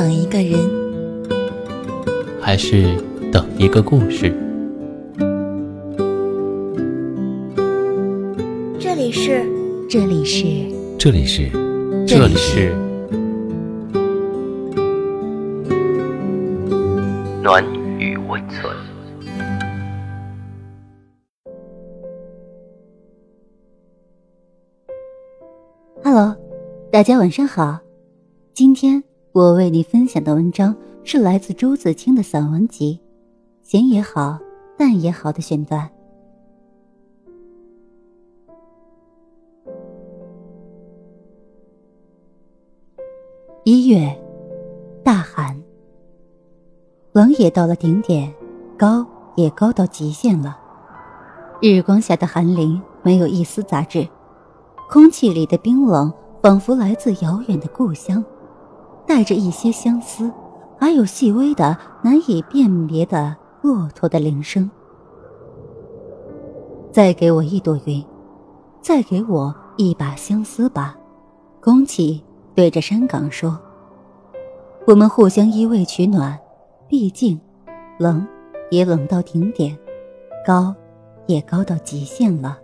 等一个人，还是等一个故事？这里是，这里是，这里是，这里是暖与温存。Hello，大家晚上好。今天我为你分享的文章是来自朱自清的散文集《咸也好，淡也好》的选段。一月，大寒，冷也到了顶点，高也高到极限了。日光下的寒林没有一丝杂质，空气里的冰冷仿佛来自遥远的故乡，带着一些相思，还有细微的难以辨别的骆驼的铃声。再给我一朵云，再给我一把相思吧，空气。对着山岗说：“我们互相依偎取暖，毕竟，冷也冷到顶点，高也高到极限了。”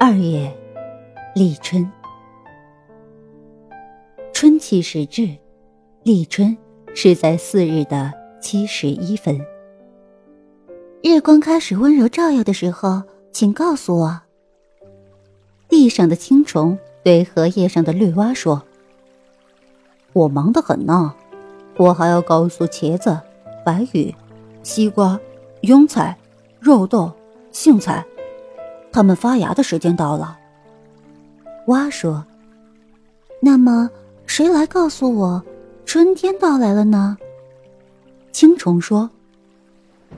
二月，立春，春气始至，立春是在四日的七十一分。日光开始温柔照耀的时候，请告诉我。地上的青虫。对荷叶上的绿蛙说：“我忙得很呢，我还要告诉茄子、白羽、西瓜、庸菜、肉豆、杏菜，它们发芽的时间到了。”蛙说：“那么谁来告诉我，春天到来了呢？”青虫说：“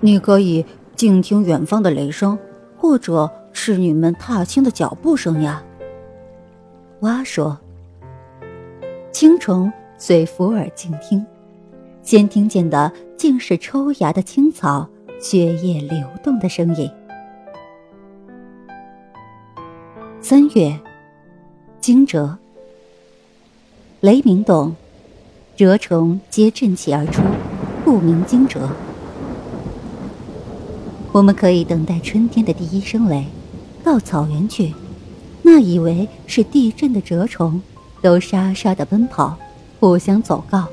你可以静听远方的雷声，或者是你们踏青的脚步声呀。”蛙说：“青虫随伏耳静听，先听见的竟是抽芽的青草血液流动的声音。”三月，惊蛰，雷鸣动，蛰虫皆振起而出，故名惊蛰。我们可以等待春天的第一声雷，到草原去。那以为是地震的蛰虫，都沙沙的奔跑，互相走告。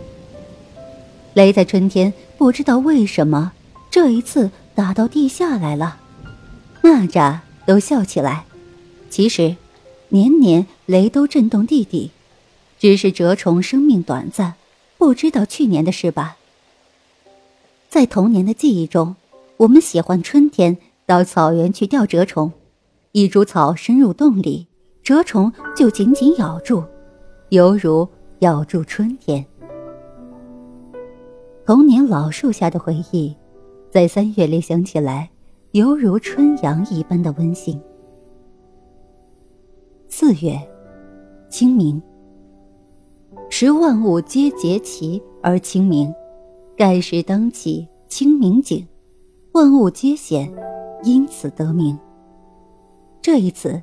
雷在春天不知道为什么这一次打到地下来了，蚂蚱都笑起来。其实，年年雷都震动地底，只是蛰虫生命短暂，不知道去年的事吧。在童年的记忆中，我们喜欢春天到草原去钓蛰虫。一株草深入洞里，蛰虫就紧紧咬住，犹如咬住春天。童年老树下的回忆，在三月里想起来，犹如春阳一般的温馨。四月，清明。时万物皆节齐而清明，盖时当起清明景，万物皆显，因此得名。这一次，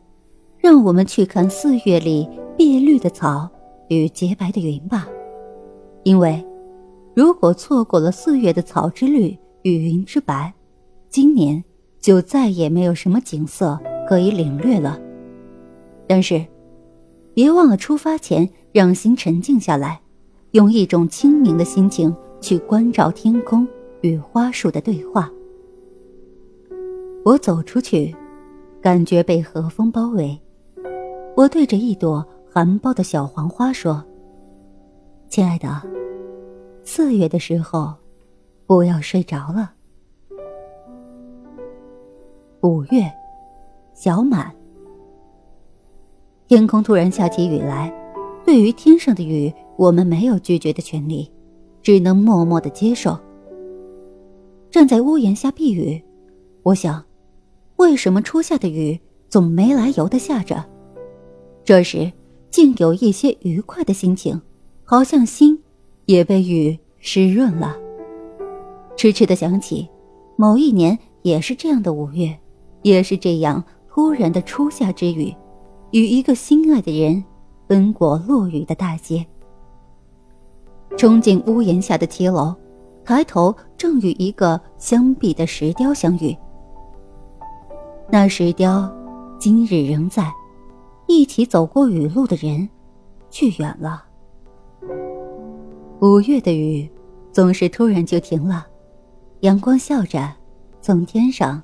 让我们去看四月里碧绿的草与洁白的云吧，因为，如果错过了四月的草之绿与云之白，今年就再也没有什么景色可以领略了。但是，别忘了出发前让心沉静下来，用一种清明的心情去关照天空与花树的对话。我走出去。感觉被和风包围，我对着一朵含苞的小黄花说：“亲爱的，四月的时候，不要睡着了。”五月，小满。天空突然下起雨来，对于天上的雨，我们没有拒绝的权利，只能默默的接受。站在屋檐下避雨，我想。为什么初夏的雨总没来由的下着？这时竟有一些愉快的心情，好像心也被雨湿润了。痴痴的想起，某一年也是这样的五月，也是这样突然的初夏之雨，与一个心爱的人奔过落雨的大街。冲进屋檐下的梯楼，抬头正与一个相壁的石雕相遇。那石雕今日仍在，一起走过雨路的人，去远了。五月的雨，总是突然就停了，阳光笑着从天上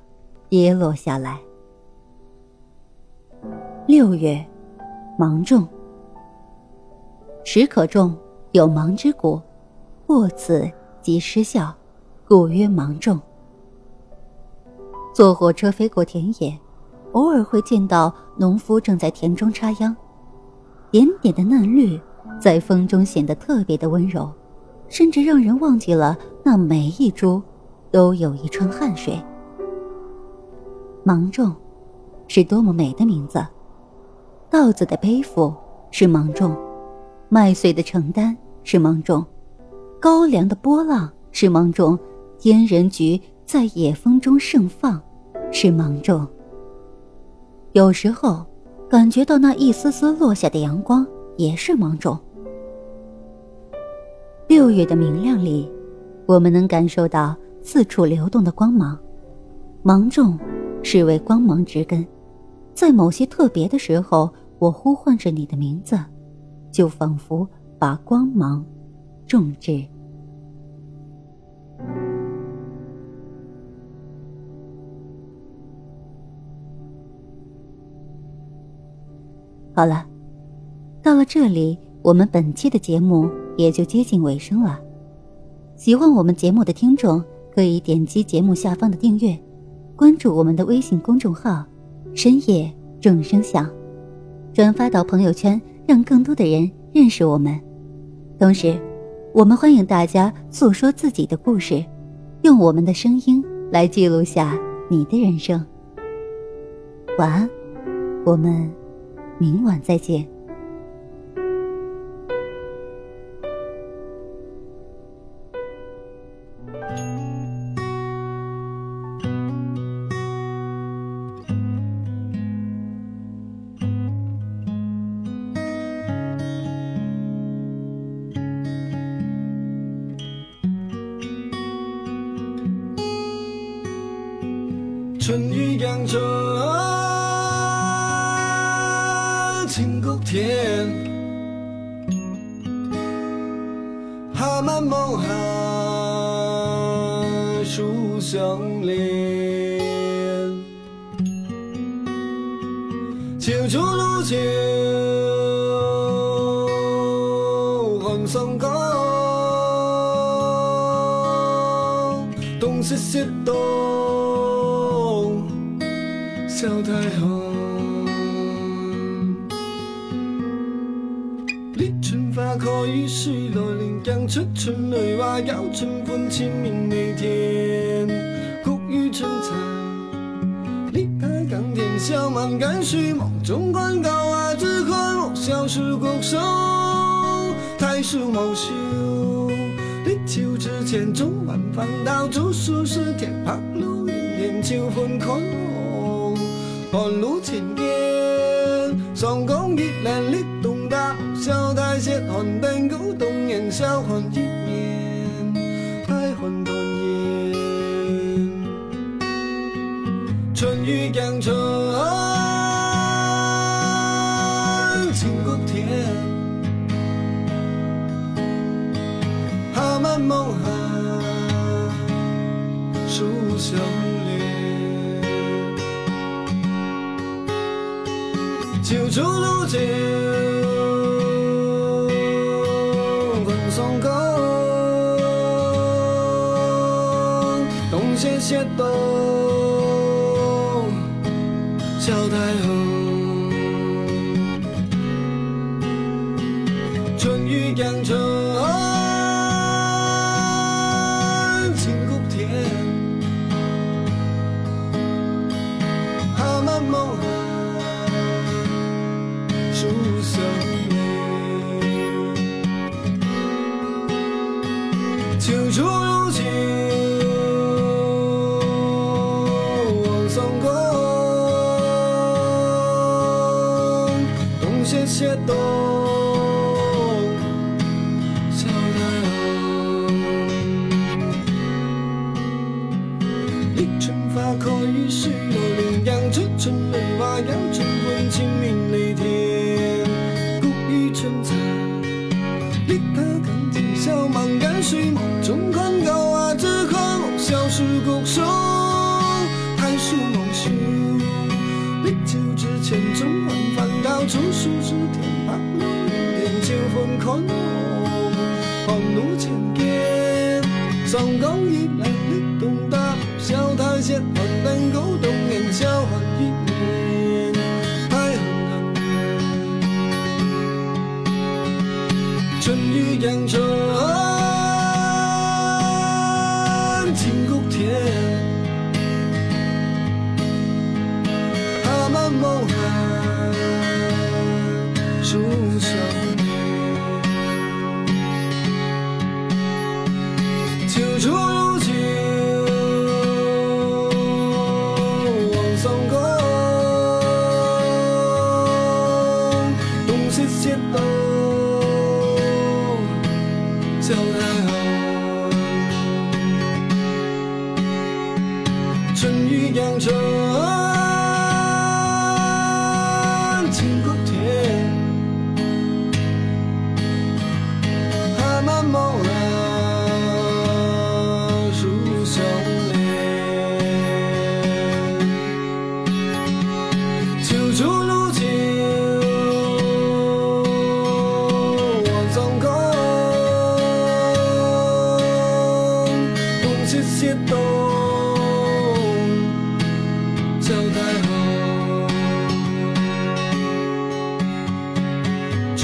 跌落下来。六月，芒种。时可种，有芒之谷，过此即失效，故曰芒种。坐火车飞过田野，偶尔会见到农夫正在田中插秧，点点的嫩绿在风中显得特别的温柔，甚至让人忘记了那每一株都有一串汗水。芒种，是多么美的名字！稻子的背负是芒种，麦穗的承担是芒种，高粱的波浪是芒种，天人菊在野风中盛放。是芒种。有时候，感觉到那一丝丝落下的阳光也是芒种。六月的明亮里，我们能感受到四处流动的光芒。芒种是为光芒植根，在某些特别的时候，我呼唤着你的名字，就仿佛把光芒种植。好了，到了这里，我们本期的节目也就接近尾声了。喜欢我们节目的听众，可以点击节目下方的订阅，关注我们的微信公众号“深夜众生相”，转发到朋友圈，让更多的人认识我们。同时，我们欢迎大家诉说自己的故事，用我们的声音来记录下你的人生。晚安，我们。明晚再见。春雨扬州。青谷田，哈满梦寒，树相连。秋竹路桥，寒霜高，冬雪雪冬，小太阳。立春花。可以水来临，江出春雷花，摇春风，清明每天。谷雨春残，离开甘甜，笑满甘许梦中观高啊，只看莫笑是谷守。太树茂秀，立秋之前，种万芳稻，竹树是天白露云烟，秋风空，寒露千边，上宫一帘立冬。小台雪寒灯古冬烟，小寒一面，太欢团圆。春雨江城，秋竹路前。谢谢冬，小谢谢冬，小太阳。凌晨发狂，于是有羚羊，春雷花扬，春风清明雷天，故雨春在。立刻看见小满干睡梦中高啊，之后笑是过。看我，寒露前见，上港亦难的东大，小台线很难沟通，年交换一年，太很难春雨扬州。东西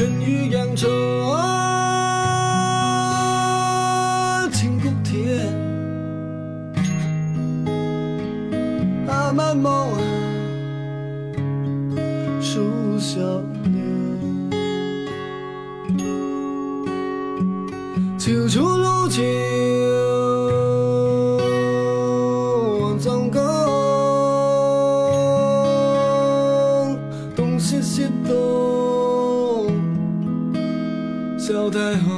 春雨扬州，东西西东，小太后。